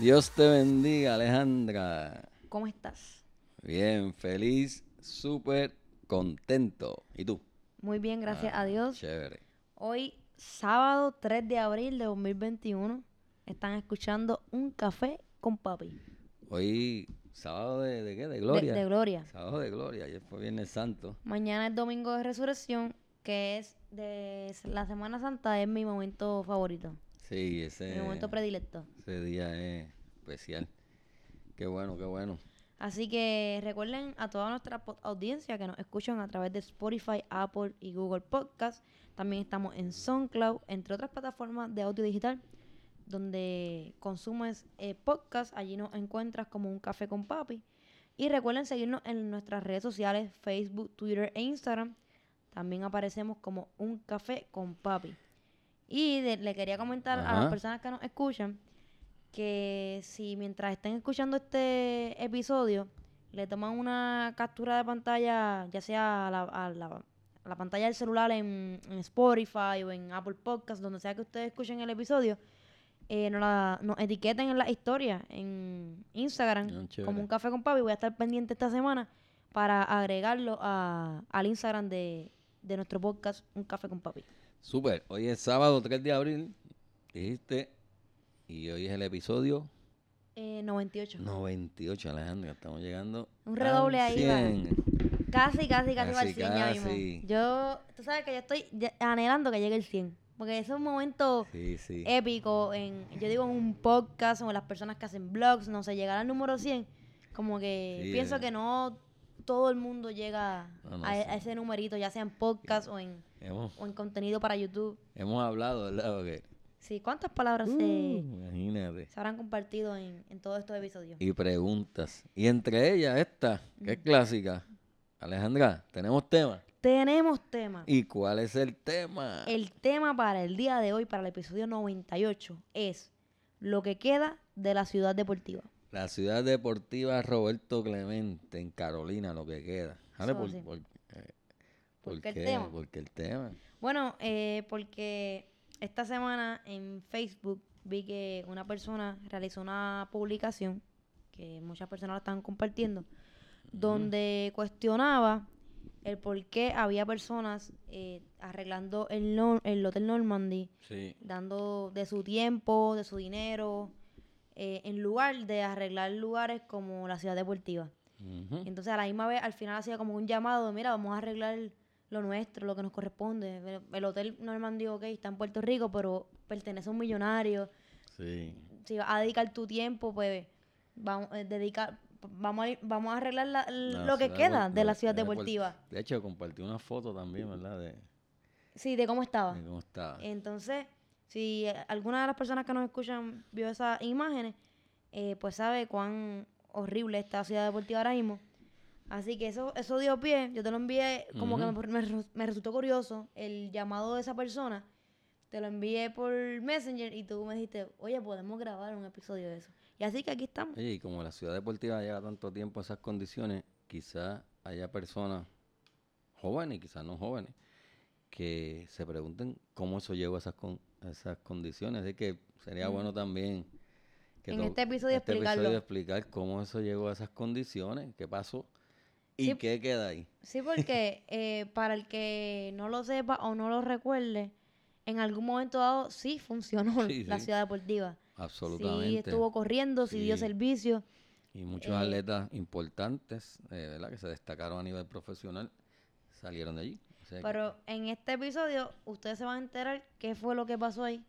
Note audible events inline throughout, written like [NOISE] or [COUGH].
Dios te bendiga, Alejandra. ¿Cómo estás? Bien, feliz, súper contento. ¿Y tú? Muy bien, gracias a Dios. Chévere. Hoy, sábado 3 de abril de 2021, están escuchando Un Café con Papi. Hoy, sábado de, de qué? De De, gloria. de Gloria. Sábado de gloria. Ayer fue Viernes Santo. Mañana es Domingo de Resurrección, que es de la Semana Santa, es mi momento favorito, Sí, ese, mi momento predilecto. ese día es especial. Qué bueno, qué bueno. Así que recuerden a toda nuestra audiencia que nos escuchan a través de Spotify, Apple y Google Podcast. También estamos en SoundCloud, entre otras plataformas de audio digital, donde consumes eh, podcast. Allí nos encuentras como un café con papi. Y recuerden seguirnos en nuestras redes sociales, Facebook, Twitter e Instagram. También aparecemos como un café con papi. Y de- le quería comentar a las personas que nos escuchan que si mientras estén escuchando este episodio le toman una captura de pantalla, ya sea a la, a la- a la pantalla del celular en, en Spotify o en Apple Podcast, donde sea que ustedes escuchen el episodio, eh, nos, la- nos etiqueten en la historia en Instagram Ah, como un café con papi. Voy a estar pendiente esta semana para agregarlo a- al Instagram de, de nuestro podcast Un Café con Papi. Súper. Hoy es sábado 3 de abril. Dijiste. Y hoy es el episodio Eh, 98. 98, Alejandra. Estamos llegando. Un redoble al ahí, va. 100. Casi, casi, casi va al Casi, 100 ya mismo. casi. Yo, tú sabes que yo estoy ya- anhelando que llegue el 100. Porque ese es un momento Sí, sí. épico, en, yo digo en un podcast o en las personas que hacen blogs, no sé, llegar al número 100, como que Sí, pienso eh. que no todo el mundo llega No, no, a, sí. a ese numerito, ya sea en podcast o en, Hemos, o en contenido para YouTube. hemos hablado, ¿verdad? Porque, Sí, ¿cuántas palabras se, uh, imagínate. se habrán compartido en, en todos estos episodios? Y preguntas. Y entre ellas esta, que es clásica. Alejandra, tenemos tema. Tenemos tema. ¿Y cuál es el tema? El tema para el día de hoy, para el episodio 98, es lo que queda de la ciudad deportiva. La ciudad deportiva Roberto Clemente en Carolina, lo que queda. Eso por, ¿Por ¿por qué el tema? Porque el tema. Bueno, eh, porque esta semana en Facebook vi que una persona realizó una publicación, que muchas personas la están compartiendo, donde cuestionaba el por qué había personas eh, arreglando el, Nor- el Hotel Normandy, Sí. dando de su tiempo, de su dinero, eh, en lugar de arreglar lugares como la ciudad deportiva. Entonces a la misma vez al final hacía como un llamado, de, mira, vamos a arreglar lo nuestro, lo que nos corresponde. El, el hotel Normandy, ok, está en Puerto Rico, pero pertenece a un millonario. Sí. Si vas a dedicar tu tiempo, pues vamos, eh, dedicar, vamos, a, vamos a arreglar la- La lo que queda de la ciudad deportiva. De hecho, compartí una foto también, ¿verdad? De, Sí, de cómo estaba. de cómo estaba. Entonces, si alguna de las personas que nos escuchan vio esas imágenes, eh, pues sabe cuán horrible está la ciudad deportiva ahora mismo. Así que eso, eso dio pie. Yo te lo envié, como que me, me resu- me resultó curioso el llamado de esa persona. Te lo envié por Messenger y tú me dijiste, oye, podemos grabar un episodio de eso. Y así que aquí estamos. Oye, y como la ciudad deportiva lleva tanto tiempo a esas condiciones, quizás haya personas jóvenes, quizás no jóvenes, que se pregunten cómo eso llegó a esas, con- a esas condiciones. Así que sería bueno también que En este episodio explicarlo. explicar cómo eso llegó a esas condiciones, qué pasó y Sí. qué queda ahí. Sí, porque [LAUGHS] eh, para el que no lo sepa o no lo recuerde, en algún momento dado sí funcionó Sí, la sí. ciudad deportiva. Absolutamente. Sí, estuvo corriendo, sí, dio servicio. Y muchos Eh, atletas importantes, eh, ¿verdad? Que se destacaron a nivel profesional, salieron de allí. O sea que- Pero en este episodio ustedes se van a enterar qué fue lo que pasó ahí,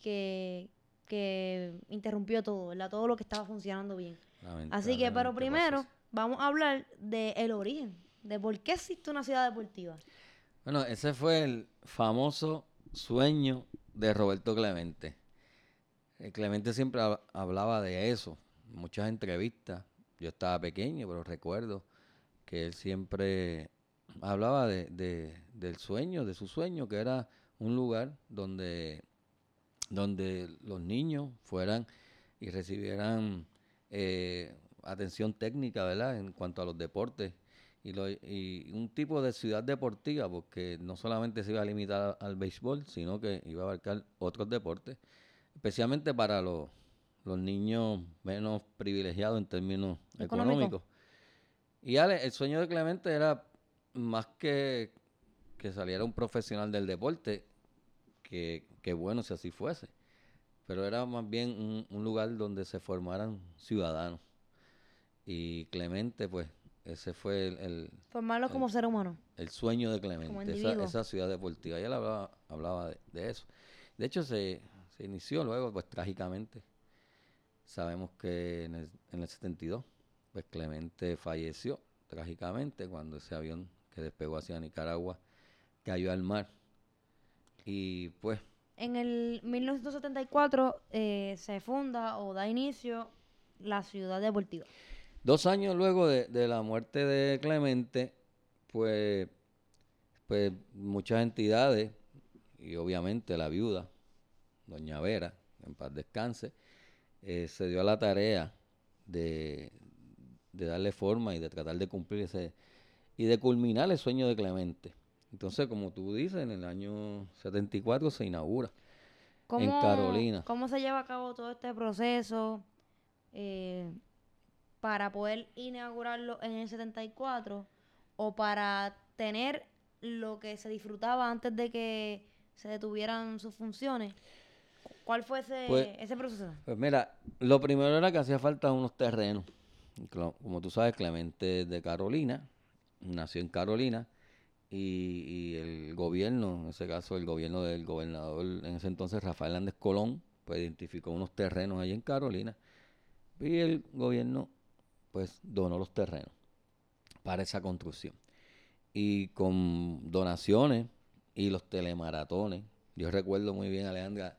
que, que interrumpió todo, ¿verdad? Todo lo que estaba funcionando bien. Así que, pero pasó primero. Vamos a hablar del origen, de por qué existe una ciudad deportiva. Bueno, ese fue el famoso sueño de Roberto Clemente. eh, Clemente siempre hab- hablaba de eso, muchas entrevistas. Yo estaba pequeño, pero recuerdo que él siempre hablaba de, de- del sueño, de su sueño, que era un lugar donde, donde los niños fueran y recibieran eh, atención técnica, ¿verdad? En cuanto a los deportes. Y, lo- y un tipo de ciudad deportiva, porque no solamente se iba a limitar al béisbol, sino que iba a abarcar otros deportes, especialmente para los, los niños menos privilegiados en términos Económico. económicos. Y Ale, el sueño de Clemente era más que que saliera un profesional del deporte, que, que bueno si así fuese, pero era más bien un, un lugar donde se formaran ciudadanos. Y Clemente, pues, ese fue el, el- Formarlo como ser humano. el sueño de Clemente, esa, esa ciudad deportiva. Y él hablaba, hablaba de, de eso. De hecho, se, se inició luego, pues trágicamente. Sabemos que en el, en el 72, pues Clemente falleció trágicamente cuando ese avión que despegó hacia Nicaragua cayó al mar. Y pues, En el 1974 eh, se funda o da inicio la ciudad deportiva. Dos años luego de, de la muerte de Clemente, pues, pues muchas entidades, y obviamente la viuda, doña Vera, en paz descanse, eh, se dio a la tarea de, de darle forma y de tratar de cumplir ese, y de culminar el sueño de Clemente. Entonces, como tú dices, en el año 74 se inaugura. En Carolina. ¿Cómo se lleva a cabo todo este proceso eh, para poder inaugurarlo en el 74 o para tener lo que se disfrutaba antes de que se detuvieran sus funciones? ¿Cuál fue ese, Pues- ese proceso? Pues mira, lo primero era que hacía falta unos terrenos. Como tú sabes, Clemente de Carolina, nació en Carolina, y, y el gobierno, en ese caso el gobierno del gobernador en ese entonces, Rafael Hernández Colón, pues identificó unos terrenos ahí en Carolina, y el gobierno pues donó los terrenos para esa construcción. Y con donaciones y los telemaratones, yo recuerdo muy bien, Alejandra,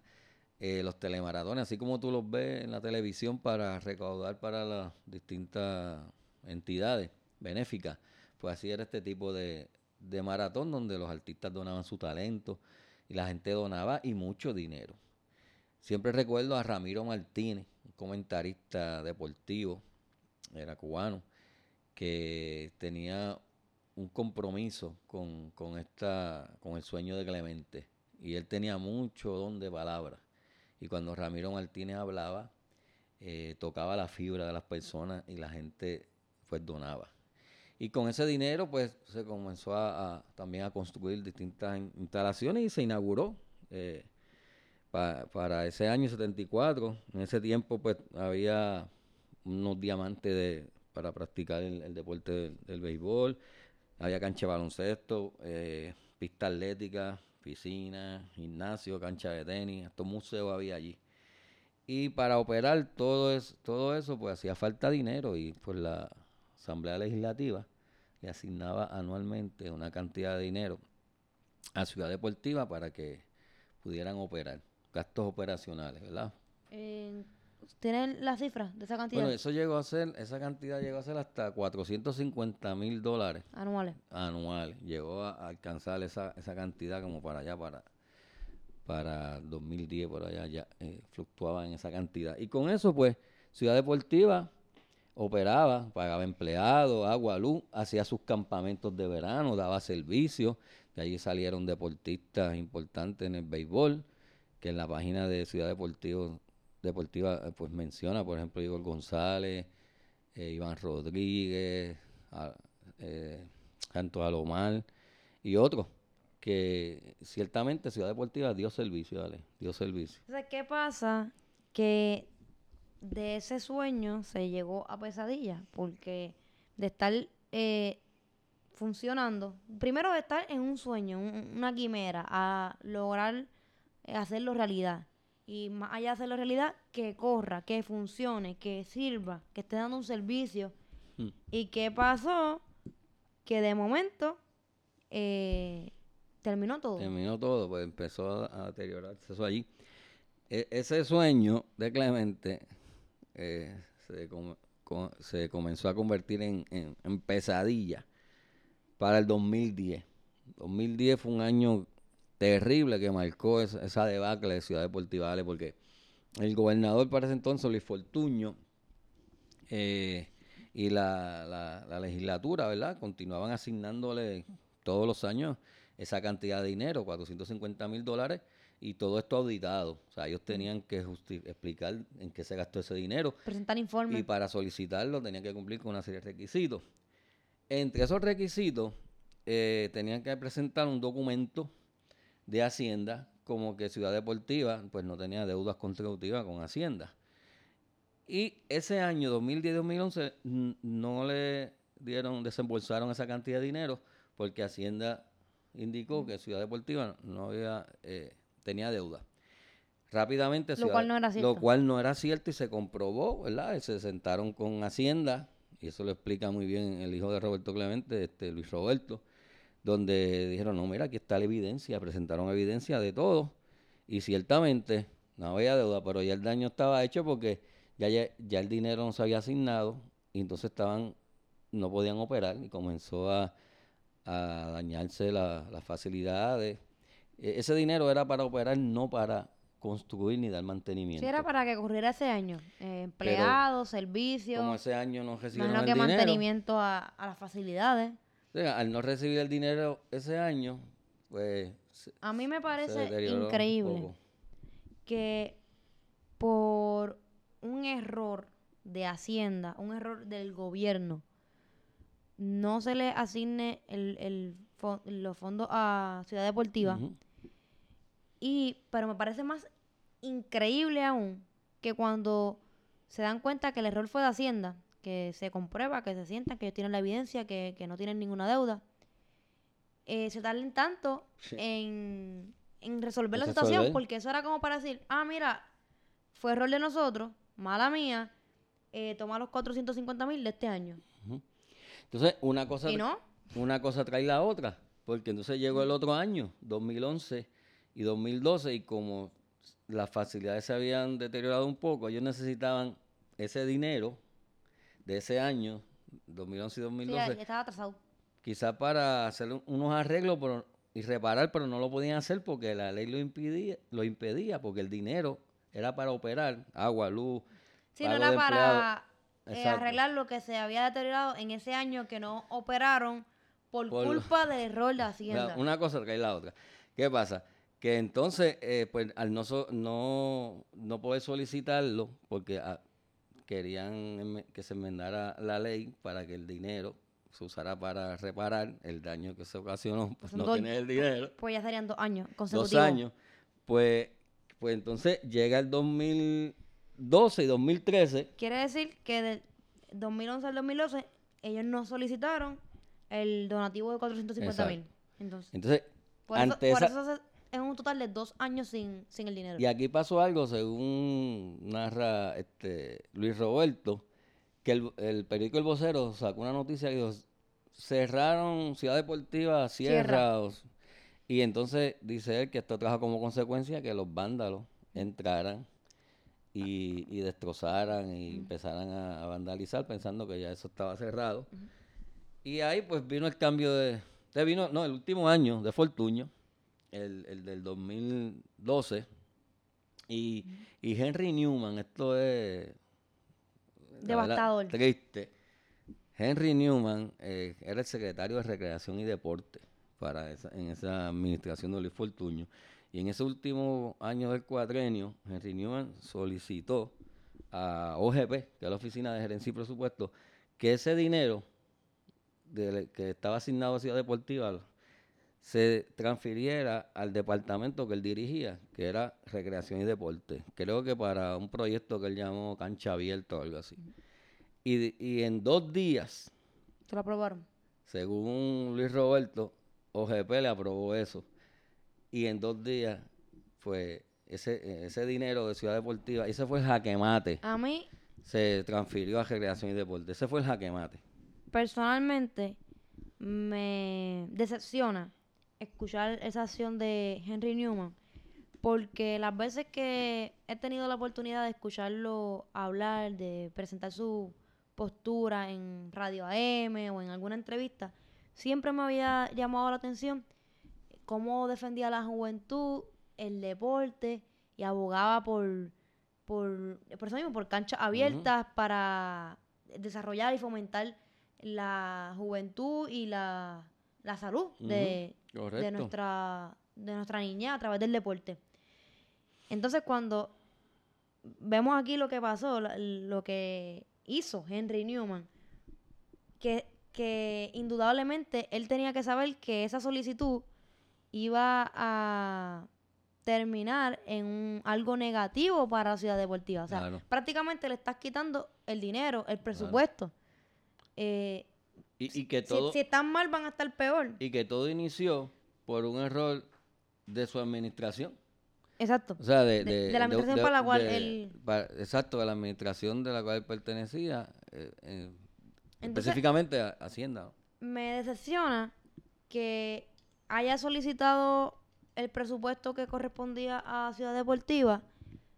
eh, los telemaratones, así como tú los ves en la televisión para recaudar para las distintas entidades benéficas, pues así era este tipo de, de maratón donde los artistas donaban su talento y la gente donaba y mucho dinero. Siempre recuerdo a Ramiro Martínez, un comentarista deportivo, era cubano, que tenía un compromiso con, con, esta, con el sueño de Clemente. Y él tenía mucho don de palabra. Y cuando Ramiro Martínez hablaba, eh, tocaba la fibra de las personas y la gente pues donaba. Y con ese dinero pues se comenzó a, también a construir distintas in- instalaciones y se inauguró eh, pa- para ese año 74. En ese tiempo pues había unos diamantes de, para practicar el, el deporte del, béisbol, había cancha de baloncesto, eh, pista atlética, piscina, gimnasio, cancha de tenis, estos museos había allí. Y para operar todo eso, todo eso, pues hacía falta dinero y pues la Asamblea Legislativa le asignaba anualmente una cantidad de dinero a Ciudad Deportiva para que pudieran operar, gastos operacionales, ¿verdad? ¿Tienen la cifra de esa cantidad Bueno, eso llegó a ser, esa cantidad llegó a ser hasta 450 mil dólares anuales? anuales. Llegó a, alcanzar esa, esa cantidad como para allá, para, para 2010, por allá, ya eh, fluctuaba en esa cantidad. Y con eso, pues, Ciudad Deportiva operaba, pagaba empleados, agua, luz, hacía sus campamentos de verano, daba servicios. De allí salieron deportistas importantes en el béisbol, que en la página de Ciudad Deportivo, Deportiva eh, pues menciona, por ejemplo, Igor González, eh, Iván Rodríguez, a- eh, Canto Alomar y otros que ciertamente Ciudad Deportiva dio servicio, dale, dio servicio. Entonces, ¿qué pasa? Que de ese sueño se llegó a pesadilla, porque de estar eh, funcionando, primero de estar en un sueño, un- una quimera, a lograr hacerlo realidad. Y más allá de hacerlo realidad, que corra, que funcione, que sirva, que esté dando un servicio. Mm. ¿Y qué pasó? Que de momento eh, terminó todo. Terminó todo, pues empezó a, deteriorarse eso allí. e- ese sueño de Clemente eh, se, com- co- se comenzó a convertir en, en- en pesadilla para el 2010. 2010 fue un año terrible que marcó esa, esa debacle de Ciudad Deportiva Vale porque el gobernador para ese entonces, Luis Fortuño, eh, y la, la- la legislatura, ¿verdad? Continuaban asignándole todos los años esa cantidad de dinero, 450 mil dólares, y todo esto auditado. O sea, ellos tenían que explicar en qué se gastó ese dinero Presentar informes. y para solicitarlo tenían que cumplir con una serie de requisitos. Entre esos requisitos, eh, tenían que presentar un documento de Hacienda como que Ciudad Deportiva pues no tenía deudas contributivas con Hacienda. Y ese año, 2010-2011, n- no le dieron, desembolsaron esa cantidad de dinero porque Hacienda indicó que Ciudad Deportiva no había, eh, tenía deuda. Rápidamente, Lo Ciudad- cual no era Lo cierto. cual no era cierto y se comprobó, ¿verdad? Y se sentaron con Hacienda, y eso lo explica muy bien el hijo de Roberto Clemente, este Luis Roberto, donde dijeron, no, mira, aquí está la evidencia, presentaron evidencia de todo, y ciertamente no había deuda, pero ya el daño estaba hecho porque ya, ya, ya el dinero no se había asignado, y entonces estaban, no podían operar, y comenzó a, a dañarse la- las facilidades. E- ese dinero era para operar, no para construir ni dar mantenimiento. Sí, era para que ocurriera ese año. Eh, empleados, servicios, Como ese año no recibieron imagino el que dinero, mantenimiento a, a las facilidades. O sea, al no recibir el dinero ese año, pues se, A mí me parece increíble que por un error de Hacienda, un error del gobierno, no se le asigne el, el fo- los fondos a Ciudad Deportiva. Y, pero me parece más increíble aún que cuando se dan cuenta que el error fue de Hacienda, que se comprueba, que se sientan, que ellos tienen la evidencia, que, que no tienen ninguna deuda, eh, se tarden tanto Sí. en, en resolver la En situación, resolver. porque eso era como para decir, ah, mira, fue error de nosotros, mala mía, eh, toma los 450 mil de este año. Entonces, una cosa, Y no, una cosa trae la otra, porque entonces llegó el otro año, 2011 y 2012, y como las facilidades se habían deteriorado un poco, ellos necesitaban ese dinero de ese año, 2011 y sí, ya, 2012, ya estaba atrasado. quizás para hacer un- unos arreglos pero- y reparar, pero no lo podían hacer porque la ley lo impedía, lo impedía porque el dinero era para operar, agua, luz, Sí, no era para eh, arreglar lo que se había deteriorado en ese año que no operaron por, Por- culpa del error de Hacienda. [LAUGHS] una cosa trae la otra. ¿Qué pasa? Que entonces, eh, pues al no, so- no, no poder solicitarlo, porque ah, querían que se enmendara la ley para que el dinero se usara para reparar el daño que se ocasionó, pues no dos- tener el dinero, Pues ya serían dos años dos consecutivos. años, pues, pues entonces llega el 2012 y 2013, Quiere decir que del 2011 al 2012 ellos no solicitaron el donativo de 450 mil. Entonces, entonces, por, eso, por esa- eso se- es un total de dos años sin, sin el dinero. Y aquí pasó algo, según narra este Luis Roberto, que el, el periódico El Vocero sacó una noticia que dijo, cerraron Ciudad Deportiva, o- Y entonces dice él que esto trajo como consecuencia que los vándalos entraran y, y destrozaran y empezaran a, a vandalizar pensando que ya eso estaba cerrado. Y ahí pues vino el cambio de... de vino, no, el último año de Fortuño, el, el del 2012, y, y Henry Newman, esto es... la verdad, Devastador. Triste. Henry Newman eh, era el secretario de Recreación y Deporte para esa, en esa administración de Luis Fortuño. Y en ese último año del cuatrenio, Henry Newman solicitó a OGP, que es la Oficina de Gerencia y Presupuesto, que ese dinero que estaba asignado a Ciudad Deportiva se transfiriera al departamento que él dirigía, que era Recreación y Deporte. Creo que para un proyecto que él llamó Cancha Abierta o algo así. Y, y en dos días, ¿Se lo aprobaron? según Luis Roberto, OGP le aprobó eso. Y en dos días, pues, ese, ese dinero de Ciudad Deportiva, ese fue el jaquemate, A mí, se transfirió a Recreación y Deporte. Ese fue el jaquemate. personalmente, me decepciona escuchar esa acción de Henry Newman porque las veces que he tenido la oportunidad de escucharlo hablar, de presentar su postura en Radio AM o en alguna entrevista, siempre me había llamado la atención cómo defendía la juventud, el deporte y abogaba por, por, por eso mismo, por canchas abiertas para desarrollar y fomentar la juventud y la, la salud de, de, nuestra, de nuestra niña a través del deporte. Entonces, cuando vemos aquí lo que pasó, lo que hizo Henry Newman, que, que indudablemente él tenía que saber que esa solicitud iba a terminar en un- algo negativo para la ciudad deportiva. O sea, Claro. prácticamente le estás quitando el dinero, el presupuesto. Eh, Y, y que si- todo, si, están mal, van a estar peor. y que todo inició por un error de su administración. Exacto. O sea, de, De- de- de la administración para la cual él- exacto, de la administración de la cual él pertenecía, eh, eh, Entonces- específicamente a Hacienda. me decepciona que haya solicitado el presupuesto que correspondía a Ciudad Deportiva,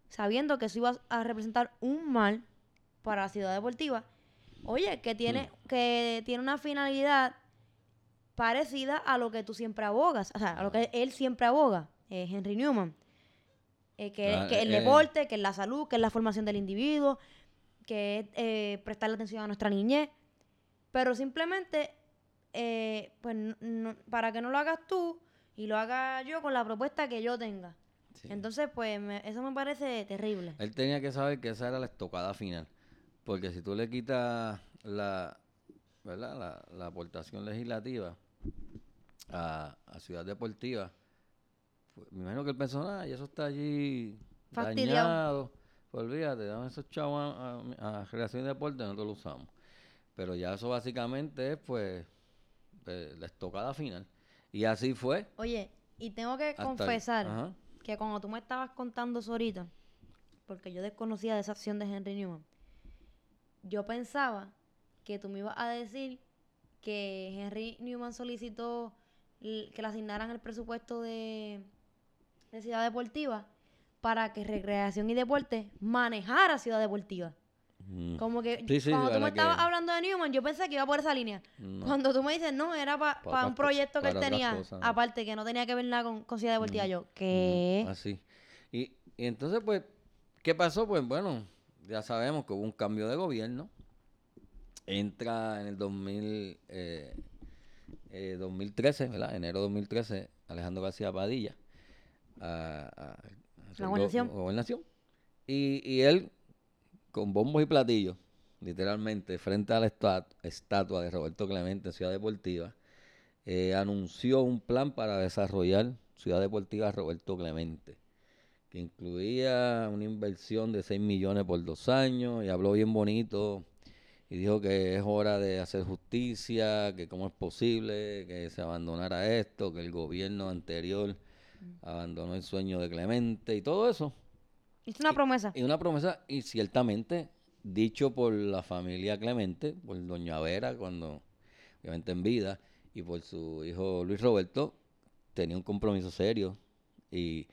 sabiendo que eso iba a representar un mal para Ciudad Deportiva. Oye, que tiene, Hmm. que tiene una finalidad parecida a lo que tú siempre abogas, o sea, a lo que él siempre aboga, eh, Henry Newman. Eh, que, Ah, que el eh, deporte, que es la salud, que es la formación del individuo, que es eh, prestarle atención a nuestra niñez. Pero simplemente, eh, pues, no- no- para que no lo hagas tú y lo haga yo con la propuesta que yo tenga. Sí. Entonces, pues, me- eso me parece terrible. Él tenía que saber que esa era la estocada final. Porque si tú le quitas la, ¿verdad? la, la aportación legislativa a, a Ciudad Deportiva, pues, me imagino que él pensó, ah, y eso está allí Fastidiado. dañado. Pues olvídate, dame esos chavos a, Recreación y Deporte, nosotros lo usamos. Pero ya eso básicamente es, pues, pues, la estocada final. Y así fue. Oye, y tengo que el- confesar que cuando tú me estabas contando eso ahorita, porque yo desconocía de esa acción de Henry Newman, yo pensaba que tú me ibas a decir que Henry Newman solicitó que le asignaran el presupuesto de, de Ciudad Deportiva para que Recreación y Deporte manejara Ciudad Deportiva. Mm. Como que Sí, sí, cuando tú me que- estabas hablando de Newman, yo pensé que iba por esa línea. No. Cuando tú me dices, no, era para Pa- un proyecto que él tenía, cosas, ¿no? aparte, que no tenía que ver nada con, con Ciudad Deportiva. Ujú, Yo, ¿qué? Ujú, Así. Y, y entonces, pues, ¿qué pasó? Pues bueno, ya sabemos que hubo un cambio de gobierno. Entra en el 2000, eh, eh, 2013, ¿verdad? Enero de 2013, Alejandro García Padilla a, La go- gobernación. gobernación. Y, y él, con bombos y platillos, literalmente, frente a la estat- estatua de Roberto Clemente en Ciudad Deportiva, eh, anunció un plan para desarrollar Ciudad Deportiva Roberto Clemente, que incluía una inversión de 6 millones por dos años y habló bien bonito y dijo que es hora de hacer justicia, que cómo es posible que se abandonara esto, que el gobierno anterior abandonó el sueño de Clemente y todo eso. Hizo una promesa. Y una promesa, y ciertamente, dicho por la familia Clemente, por Doña Vera, cuando, obviamente en vida, y por su hijo Luis Roberto, tenía un compromiso serio. Y,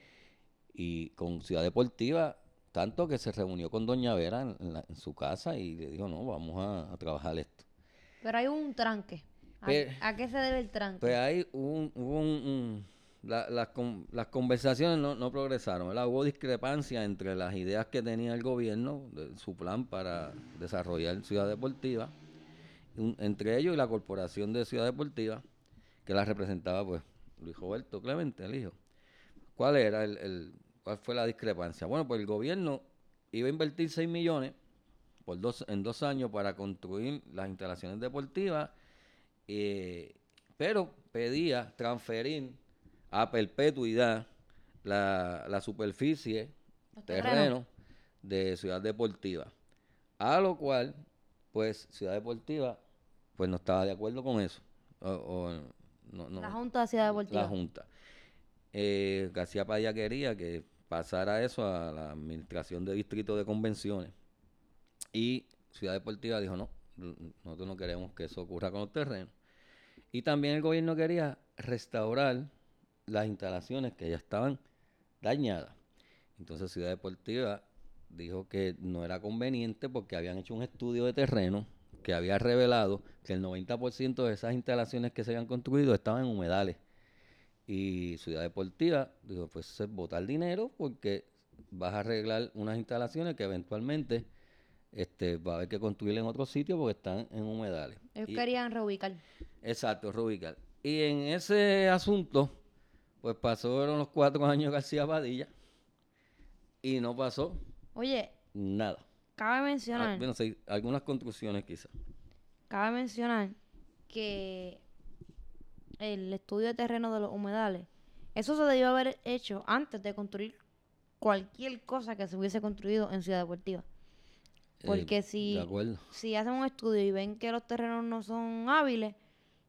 y con Ciudad Deportiva, tanto que se reunió con Doña Vera en, en la- en su casa y le dijo, no, vamos a, a trabajar esto. Pero hay un tranque. ¿A, qué se debe el tranque? Pues hubo un, un- un- la- las con- las conversaciones no, no progresaron, ¿verdad? Hubo discrepancia entre las ideas que tenía el gobierno, de su plan para desarrollar Ciudad Deportiva, un- entre ellos y la Corporación de Ciudad Deportiva, que la representaba pues Luis Roberto Clemente, el hijo. ¿Cuál era el, el- cuál fue la discrepancia? Bueno, pues el gobierno iba a invertir 6 millones por dos, en dos años para construir las instalaciones deportivas eh, pero pedía transferir a perpetuidad la, la superficie, terreno, de Ciudad Deportiva. A lo cual, pues, Ciudad Deportiva, pues no estaba de acuerdo con eso. O, o no, no- la Junta de Ciudad Deportiva. la Junta. Eh, García Padilla quería que pasara eso a la Administración de Distrito de Convenciones. Y Ciudad Deportiva dijo, no, nosotros no queremos que eso ocurra con los terrenos. Y también el gobierno quería restaurar las instalaciones que ya estaban dañada. Entonces Ciudad Deportiva dijo que no era conveniente porque habían hecho un estudio de terreno que había revelado que el 90% de esas instalaciones que se habían construido estaban en humedales. Y Ciudad Deportiva dijo, pues es botar dinero porque vas a arreglar unas instalaciones que eventualmente este, va a haber que construir en otro sitio porque están en humedales. Ellos Y- querían reubicar. Exacto, reubicar. Y en ese asunto, pues pasaron los cuatro [LAUGHS] años García Padilla y no pasó Oye, nada. cabe Ah, mencionar, bueno, sí, algunas construcciones quizás. cabe mencionar que el estudio de terreno de los humedales, eso se debió haber hecho antes de construir cualquier cosa que se hubiese construido en Ciudad Deportiva. Porque Eh, si, De acuerdo. si hacen un estudio y ven que los terrenos no son hábiles,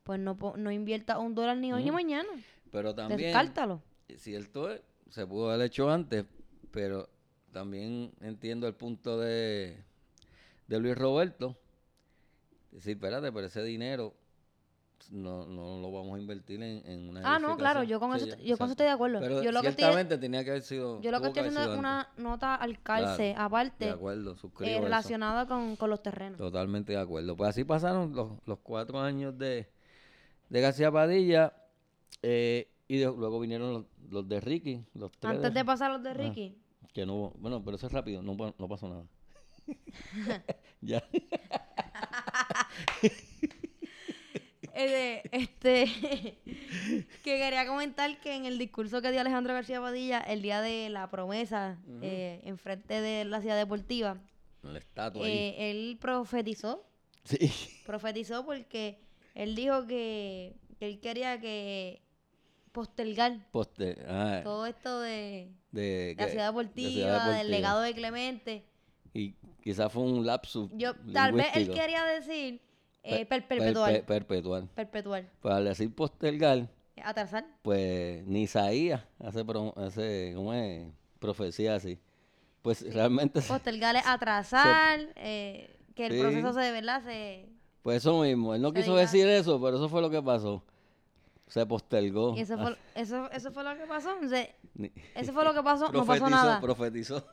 pues no, no invierta un dólar ni hoy ni mañana. Pero también, Descártalo. cierto es, se pudo haber hecho antes, pero también entiendo el punto de, de Luis Roberto. Decir, espérate, pero ese dinero no, no lo vamos a invertir en, en una Ah, no, claro, yo con Sí, eso, yo con eso estoy de acuerdo. Pero yo lo que estoy, ciertamente tenía que haber sido. yo lo que estoy haciendo es una nota al calce, Claro, aparte, De acuerdo, eh, relacionada con, con los terrenos. Totalmente de acuerdo. Pues así pasaron los, los cuatro años de, de García Padilla eh, y de- luego vinieron los, los de Ricky, los tres Antes de de, pasar los de Ricky, que no bueno, pero eso es rápido, no, no pasó nada. [LAUGHS] [LAUGHS] ya. eh, este, [LAUGHS] que quería comentar que en el discurso que dio Alejandro García Padilla el día de la promesa eh, enfrente de la ciudad deportiva, La estatua ahí. eh, él profetizó, Sí. profetizó porque él dijo que, que él quería que postergar Poste, ah, todo esto de de, la ciudad de deportiva, del legado de Clemente. Y quizás fue un lapsus. Yo, tal vez él quería decir eh, Per- per- perpetuar, per- perpetuar. perpetuar, Pues al decir postergar, atrasar. pues ni Isaías hace, hace ¿cómo es? profecía así. Pues realmente, Postergar es atrasar, eh, que el Sí. proceso se, ¿verdad? Se, pues eso mismo, él no quiso diga- decir eso, pero eso fue lo que pasó. Se postergó. y eso fue, [LAUGHS] eso, eso fue lo que pasó. Eso fue lo que pasó, no pasó nada. Profetizó.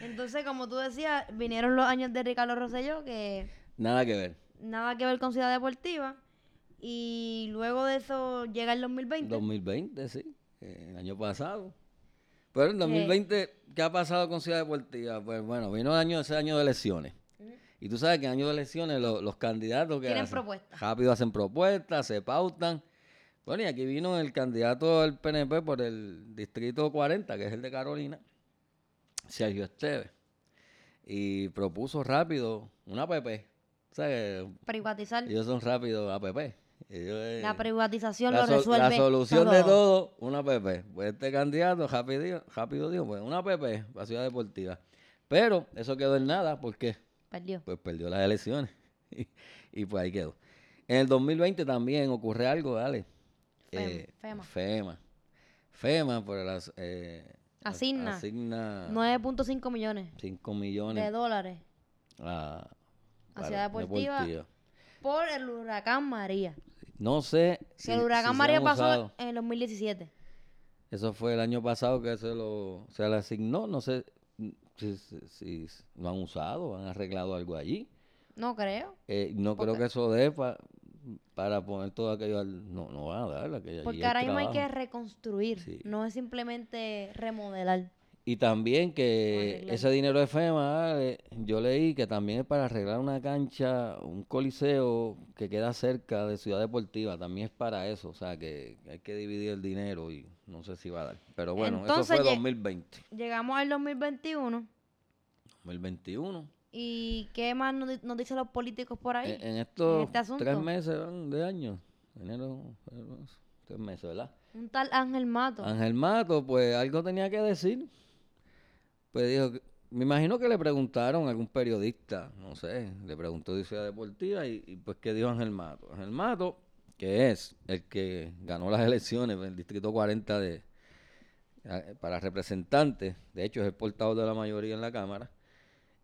Entonces, como tú decías, vinieron los años de Ricardo Rosselló, que Nada que ver. Nada que ver con Ciudad Deportiva. Y luego de eso llega el 2020. 2020, sí, el año pasado. Pero en 2020, ¿qué ha pasado con Ciudad Deportiva? Pues bueno, vino el año, ese año de elecciones. Y tú sabes que en año de elecciones lo- los candidatos que hacen? propuestas. rápido hacen propuestas, se pautan. Bueno, y aquí vino el candidato del PNP por el distrito 40, que es el de Carolina, Sergio Esteves. Y propuso rápido una APP. O sea, que Privatizar. ellos son rápidos APP. Ellos, eh, La privatización la, lo resuelve. la solución de todo, una PP. Pues este candidato rápido, rápido dijo, pues una PP para Ciudad Deportiva. Pero eso quedó en nada porque Perdió. pues perdió las elecciones. [LAUGHS] y, y pues ahí quedó. En el 2020 también ocurre algo, dale. Fem- FEMA. FEMA. FEMA por las... Eh, as- Asigna. Asigna 9.5 millones 5 de millones dólares a, a para Ciudad Deportiva. por el huracán María. No sé si, el huracán si María pasó usado. en el 2017. Eso fue el año pasado que se lo se le asignó. No sé si, lo han usado, han arreglado algo allí. No creo. Eh, no creo que eso dé pa- para poner todo aquello al... No, no van a dar aquello Porque ahora mismo hay que reconstruir. Sí. No es simplemente remodelar. Y también que ese dinero de FEMA, eh, yo leí que también es para arreglar una cancha, un coliseo que queda cerca de Ciudad Deportiva, también es para eso, o sea que hay que dividir el dinero y no sé si va a dar. Pero bueno, Entonces, eso fue ye- 2020. Llegamos al 2021. 2021. ¿Y qué más nos, nos dicen los políticos por ahí? En, en estos este asunto. tres meses de año, enero, tres meses, ¿verdad? Un tal Ángel Mato. Ángel Mato, pues algo tenía que decir. Pues dijo, me imagino que le preguntaron a algún periodista, no sé, le preguntó de Ciudad Deportiva y, pues qué dijo Ángel Mato. Ángel Mato, que es el que ganó las elecciones en el Distrito 40 de, para representantes, de hecho es el portavoz de la mayoría en la Cámara,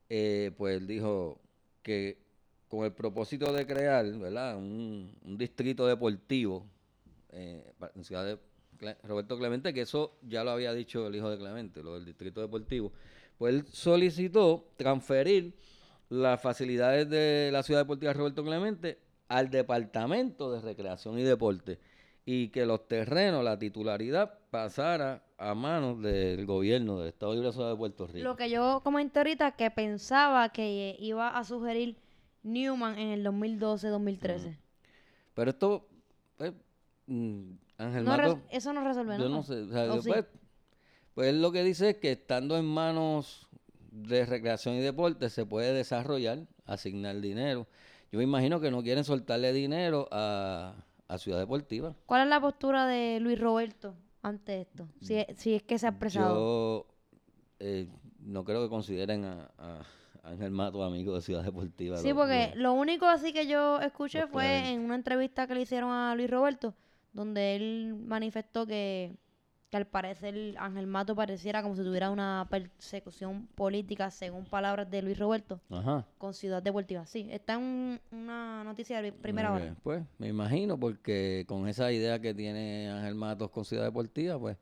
eh, pues dijo que con el propósito de crear, ¿verdad? Un, un distrito deportivo eh, en Ciudad de Roberto Clemente, que eso ya lo había dicho el hijo de Clemente, lo del distrito deportivo, pues él solicitó transferir las facilidades de la ciudad deportiva Roberto Clemente al departamento de recreación y deporte y que los terrenos, la titularidad pasara a manos del gobierno del Estado Libre de Puerto Rico. Lo que yo comenté ahorita que pensaba que iba a sugerir Newman en el 2012-2013. Pero esto, mm, Ángel No Mato, eso no resuelve yo no sé, o sea, ¿O yo, sí? pues, pues él lo que dice es que estando en manos de recreación y deporte se puede desarrollar, asignar dinero. Yo me imagino que no quieren soltarle dinero a, a Ciudad Deportiva. ¿Cuál es la postura de Luis Roberto ante esto? Si, es- si es que se ha expresado. Yo eh, no creo que consideren a, a Ángel Mato amigo de Ciudad Deportiva. Sí, Lo- porque lo- lo único así que yo escuché los fue en una entrevista que le hicieron a Luis Roberto, donde él manifestó que, que al parecer Ángel Mato pareciera como si tuviera una persecución política, según palabras de Luis Roberto, Ajá. con Ciudad Deportiva. Sí, está en un- una noticia de primera Ok, hora. Pues me imagino, porque con esa idea que tiene Ángel Matos con Ciudad Deportiva, pues,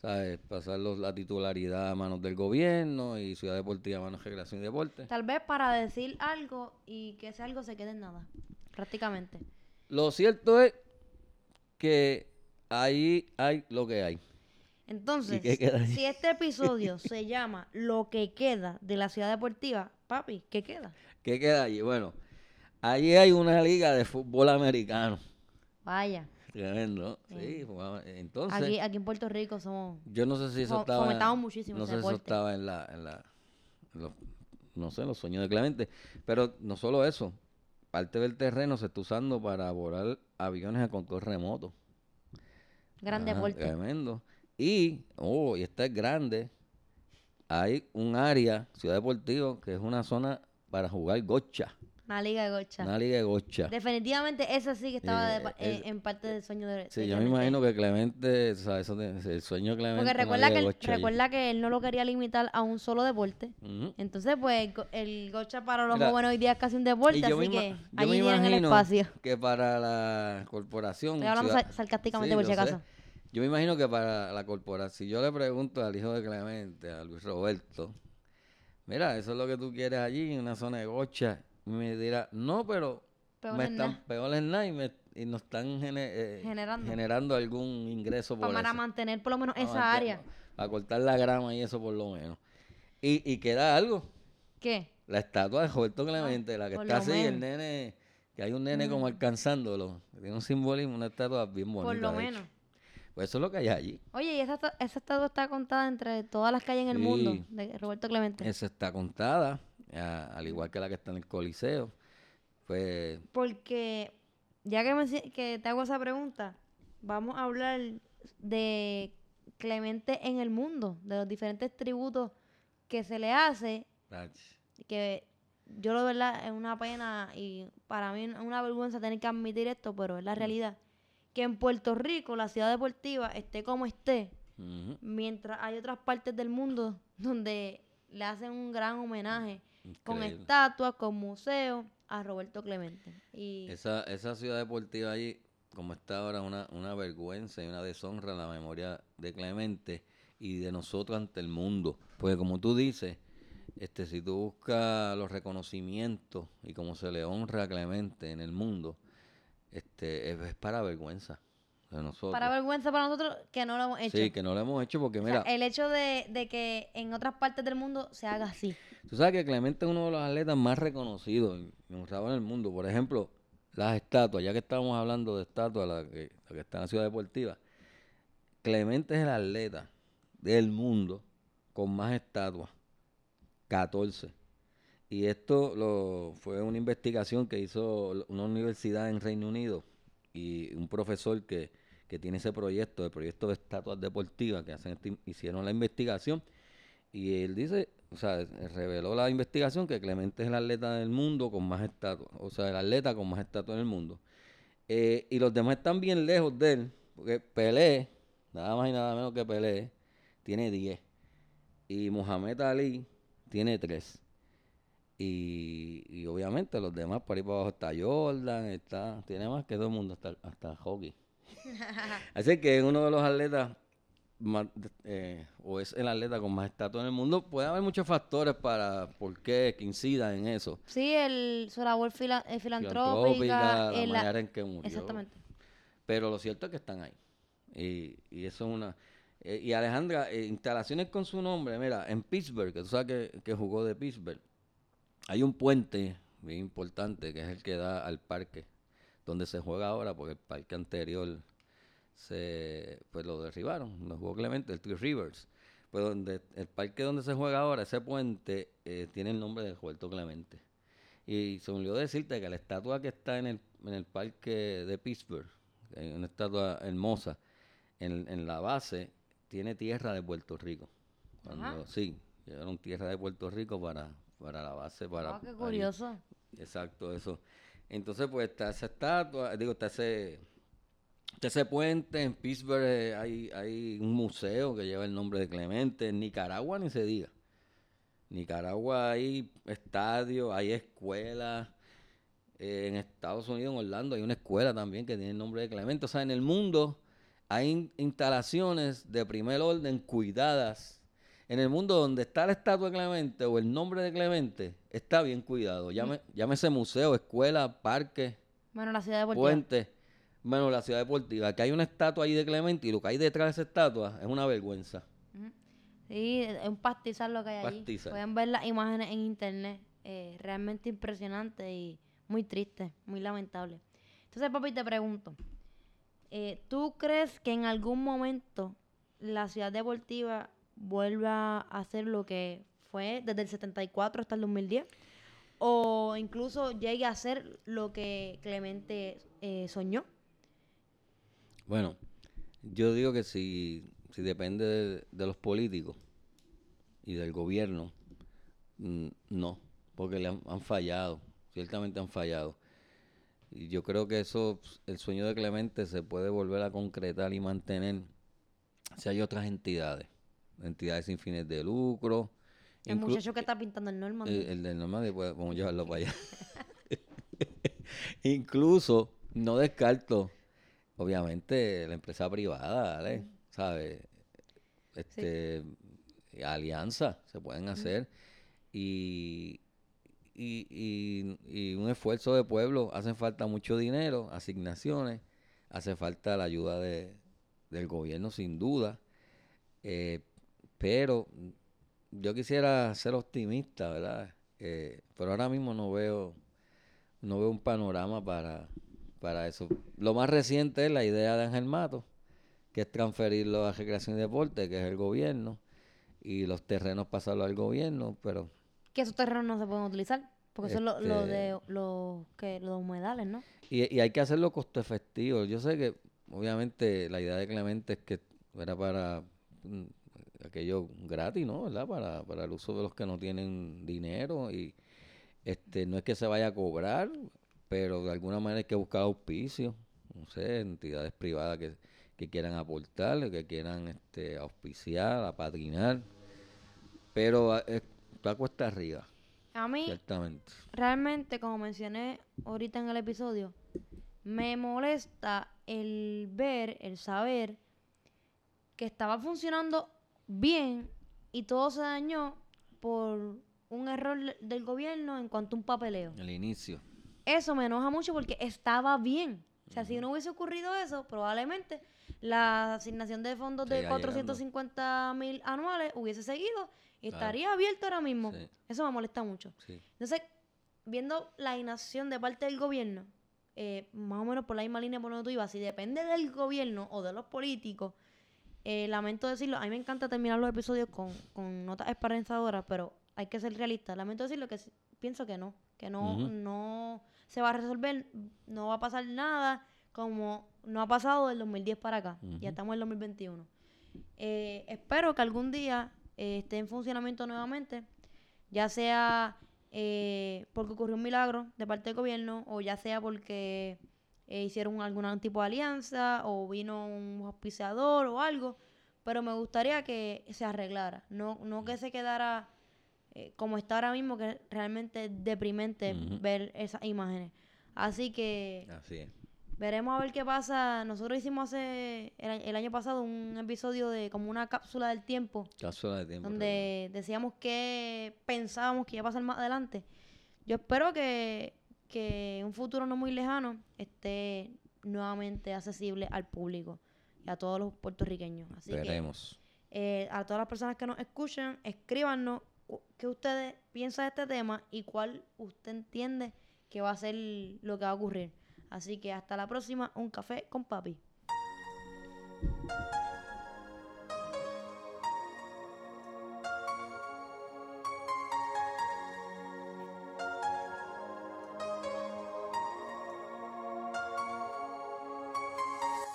¿sabes? Pasar los- la titularidad a manos del gobierno y Ciudad Deportiva a manos de Recreación y Deporte. Tal vez para decir algo y que ese algo se quede en nada, prácticamente. Lo cierto es que ahí hay lo que hay. Entonces, si este episodio [LAUGHS] se llama Lo que queda de la ciudad deportiva, papi, ¿qué queda? ¿Qué queda allí? Bueno, allí hay una liga de fútbol americano. Vaya, Tremendo. Sí, jugaba- entonces, aquí, aquí en Puerto Rico somos... yo no sé si eso estaba... fomentamos muchísimo No ese sé si eso estaba en la... En la en los- no sé, los sueños de Clemente. Pero no solo eso. Parte del terreno se está usando para volar aviones a control remoto. Gran Ajá, deporte. Tremendo. Y, oh, y esta es grande. Hay un área, Ciudad Deportiva, que es una zona para jugar gocha. Una liga de gocha. Una liga de gocha. Definitivamente esa sí que estaba de Eh, en, parte del sueño de Sí, de yo me imagino que Clemente, o sea, eso de- el sueño de Clemente. Porque recuerda que, de él, gocha allí. recuerda que él no lo quería limitar a un solo deporte. Entonces, pues, el go- el gocha para los jóvenes hoy día es casi un deporte, así me que allí tienen el espacio. Que para la corporación. Estoy hablando Ciudad- sar- sarcásticamente Sí, por si acaso. Yo me imagino que para la corporación, si yo le pregunto al hijo de Clemente, a Luis Roberto, mira, eso es lo que tú quieres allí, en una zona de gocha, me dirá, no, pero Peor me es están nada. peor es nada y, me, y nos están eh, Generando. generando algún ingreso por Para eso. mantener por lo menos esa mantener- área. A cortar la grama y eso por lo menos. Y, y queda algo, ¿Qué? la estatua de Roberto Clemente, la que está así, el nene, que hay un nene como alcanzándolo, tiene un simbolismo, una estatua bien bonita. Por lo menos. Pues eso es lo que hay allí. Oye, y esa, esa estatua está contada entre todas las hay en el mundo de Roberto Clemente. Esa está contada, a- al igual que la que está en el Coliseo. Pues, Porque ya que, me, si- que te hago esa pregunta, vamos a hablar de Clemente en el mundo, de los diferentes tributos que se le hace, que yo lo verdad es una pena y para mí es una vergüenza tener que admitir esto, pero es la realidad. Que en Puerto Rico la ciudad deportiva esté como esté, mientras hay otras partes del mundo donde le hacen un gran homenaje con estatuas, con museos a Roberto Clemente. Y Esa, esa ciudad deportiva allí, como está ahora, una, una vergüenza y una deshonra a la memoria de Clemente y de nosotros ante el mundo. Porque como tú dices, este, si tú buscas los reconocimientos y cómo se le honra a Clemente en el mundo, este, es, es para vergüenza de nosotros. para vergüenza para nosotros que no lo hemos hecho. Sí, que no lo hemos hecho porque O sea, mira, el hecho de, de que en otras partes del mundo se haga así. Tú sabes que Clemente es uno de los atletas más reconocidos y honrados en el mundo. Por ejemplo, las estatuas, ya que estamos hablando de estatuas, la que, la está en la ciudad deportiva. Clemente es el atleta del mundo con más estatuas, 14. Y esto fue una investigación que hizo una universidad en Reino Unido y un profesor que, que tiene ese proyecto, el proyecto de estatuas deportivas, que hacen hicieron la investigación. Y él dice, o sea, reveló la investigación que Clemente es el atleta del mundo con más estatuas, o sea, el atleta con más estatuas en el mundo. Eh, y los demás están bien lejos de él, porque Pelé, nada más y nada menos que Pelé, tiene 10. Y Mohamed Ali tiene 3. Y, y obviamente los demás por ahí para abajo está Jordan, está, tiene más que todo el mundo, hasta, hasta hockey. [LAUGHS] Así que es uno de los atletas más, eh, o es el atleta con más estatus en el mundo. Puede haber muchos factores para por qué que incidan en eso. Sí, el, su labor fila- eh, filantrópica. La la- manera en que murió. Exactamente. Pero lo cierto es que están ahí. Y, y eso es una... eh, y Alejandra, eh, instalaciones con su nombre, mira, en Pittsburgh, que tú sabes que, que jugó de Pittsburgh, hay un puente bien importante que es el que da al parque donde se juega ahora, porque el parque anterior se pues lo derribaron, lo jugó Clemente, el Three Rivers. Pues donde el parque donde se juega ahora, ese puente, eh, tiene el nombre de Roberto Clemente. Y se me olvidó decirte que la estatua que está en el, en el parque de Pittsburgh, hay una estatua hermosa, en, en la base tiene tierra de Puerto Rico. Cuando, sí, llevaron tierra de Puerto Rico para, para la base, para... Ah, qué ahí. curioso. Exacto, eso. Entonces, pues está esa estatua, digo, está ese, está ese puente. En Pittsburgh eh, hay, hay un museo que lleva el nombre de Clemente. En Nicaragua ni se diga. Nicaragua hay estadios, hay escuelas. Eh, en Estados Unidos, en Orlando, hay una escuela también que tiene el nombre de Clemente. O sea, en el mundo hay in- instalaciones de primer orden cuidadas. En el mundo donde está la estatua de Clemente o el nombre de Clemente, está bien cuidado. Llame, llámese museo, escuela, parque, Bueno, la ciudad de puente, menos la ciudad deportiva. Que hay una estatua ahí de Clemente y lo que hay detrás de esa estatua es una vergüenza. Sí, es un pastizal lo que hay allí. Pastizal. Pueden ver las imágenes en internet. eh, realmente impresionante y muy triste, muy lamentable. Entonces, papi, te pregunto. eh, ¿Tú crees que en algún momento la ciudad deportiva vuelva a hacer lo que fue desde el 74 hasta el 2010? ¿O incluso llegue a hacer lo que Clemente eh, soñó? Bueno, yo digo que si, si depende de, de los políticos y del gobierno, mm, no, porque le han, han fallado, ciertamente han fallado. Y yo creo que eso, el sueño de Clemente se puede volver a concretar y mantener si hay otras entidades, entidades sin fines de lucro. El muchacho que está pintando el Norman. el, el del Normandy, pues vamos a llevarlo para allá. [LAUGHS] Incluso, no descarto, obviamente, la empresa privada, ¿vale? ¿Sabes? Este, alianzas se pueden hacer y, y, y, y un esfuerzo de pueblo. Hacen falta mucho dinero, asignaciones, hace falta la ayuda de, del gobierno, sin duda. Eh, pero yo quisiera ser optimista, ¿verdad? Eh, pero ahora mismo no veo, no veo un panorama para, para eso. Lo más reciente es la idea de Ángel Mato, que es transferirlo a Recreación y Deporte, que es el gobierno, y los terrenos pasarlo al gobierno, pero que esos terrenos no se pueden utilizar. Porque son los lo Este- de los que los humedales, ¿no? Y, y hay que hacerlo costo efectivo. Yo sé que, obviamente, la idea de Clemente es que era para mm, aquello gratis, ¿no? ¿Verdad? Para, para el uso de los que no tienen dinero y este no es que se vaya a cobrar, pero de alguna manera hay que buscar auspicio, no sé, entidades privadas que, que quieran aportar, que quieran este, auspiciar, apadrinar, pero ah, está cuesta arriba, A mí, ciertamente. realmente, como mencioné ahorita en el episodio, me molesta el ver, el saber que estaba funcionando bien y todo se dañó por un error del gobierno en cuanto a un papeleo. El inicio. Eso me enoja mucho porque estaba bien. O sea, si no hubiese ocurrido eso, probablemente la asignación de fondos de Siga llegando. 450 mil anuales hubiese seguido y Claro. estaría abierto ahora mismo. Sí. Eso me molesta mucho. Sí. Entonces, viendo la inacción de parte del gobierno, eh, más o menos por la misma línea por donde tú ibas, si depende del gobierno o de los políticos, eh, lamento decirlo, a mí me encanta terminar los episodios con, con notas esperanzadoras, pero hay que ser realista. Lamento decirlo que pienso que no, que no, no se va a resolver, no va a pasar nada como no ha pasado del 2010 para acá. Ya estamos en el 2021. Eh, espero que algún día eh, esté en funcionamiento nuevamente, ya sea eh, porque ocurrió un milagro de parte del gobierno o ya sea porque eh, hicieron algún tipo de alianza o vino un auspiciador o algo, pero me gustaría que se arreglara, no, no que se quedara eh, como está ahora mismo, que realmente es deprimente ver esas imágenes. Así que Así es. Veremos a ver qué pasa. Nosotros hicimos hace el, año pasado un episodio de como una cápsula del tiempo, Cápsula de tiempo. donde decíamos qué pensábamos que iba a pasar más adelante. Yo espero que, que un futuro no muy lejano esté nuevamente accesible al público y a todos los puertorriqueños. Así que Veremos. eh, a todas las personas que nos escuchan, escríbanos qué ustedes piensan de este tema y cuál usted entiende que va a ser lo que va a ocurrir. Así que hasta la próxima, un café con papi.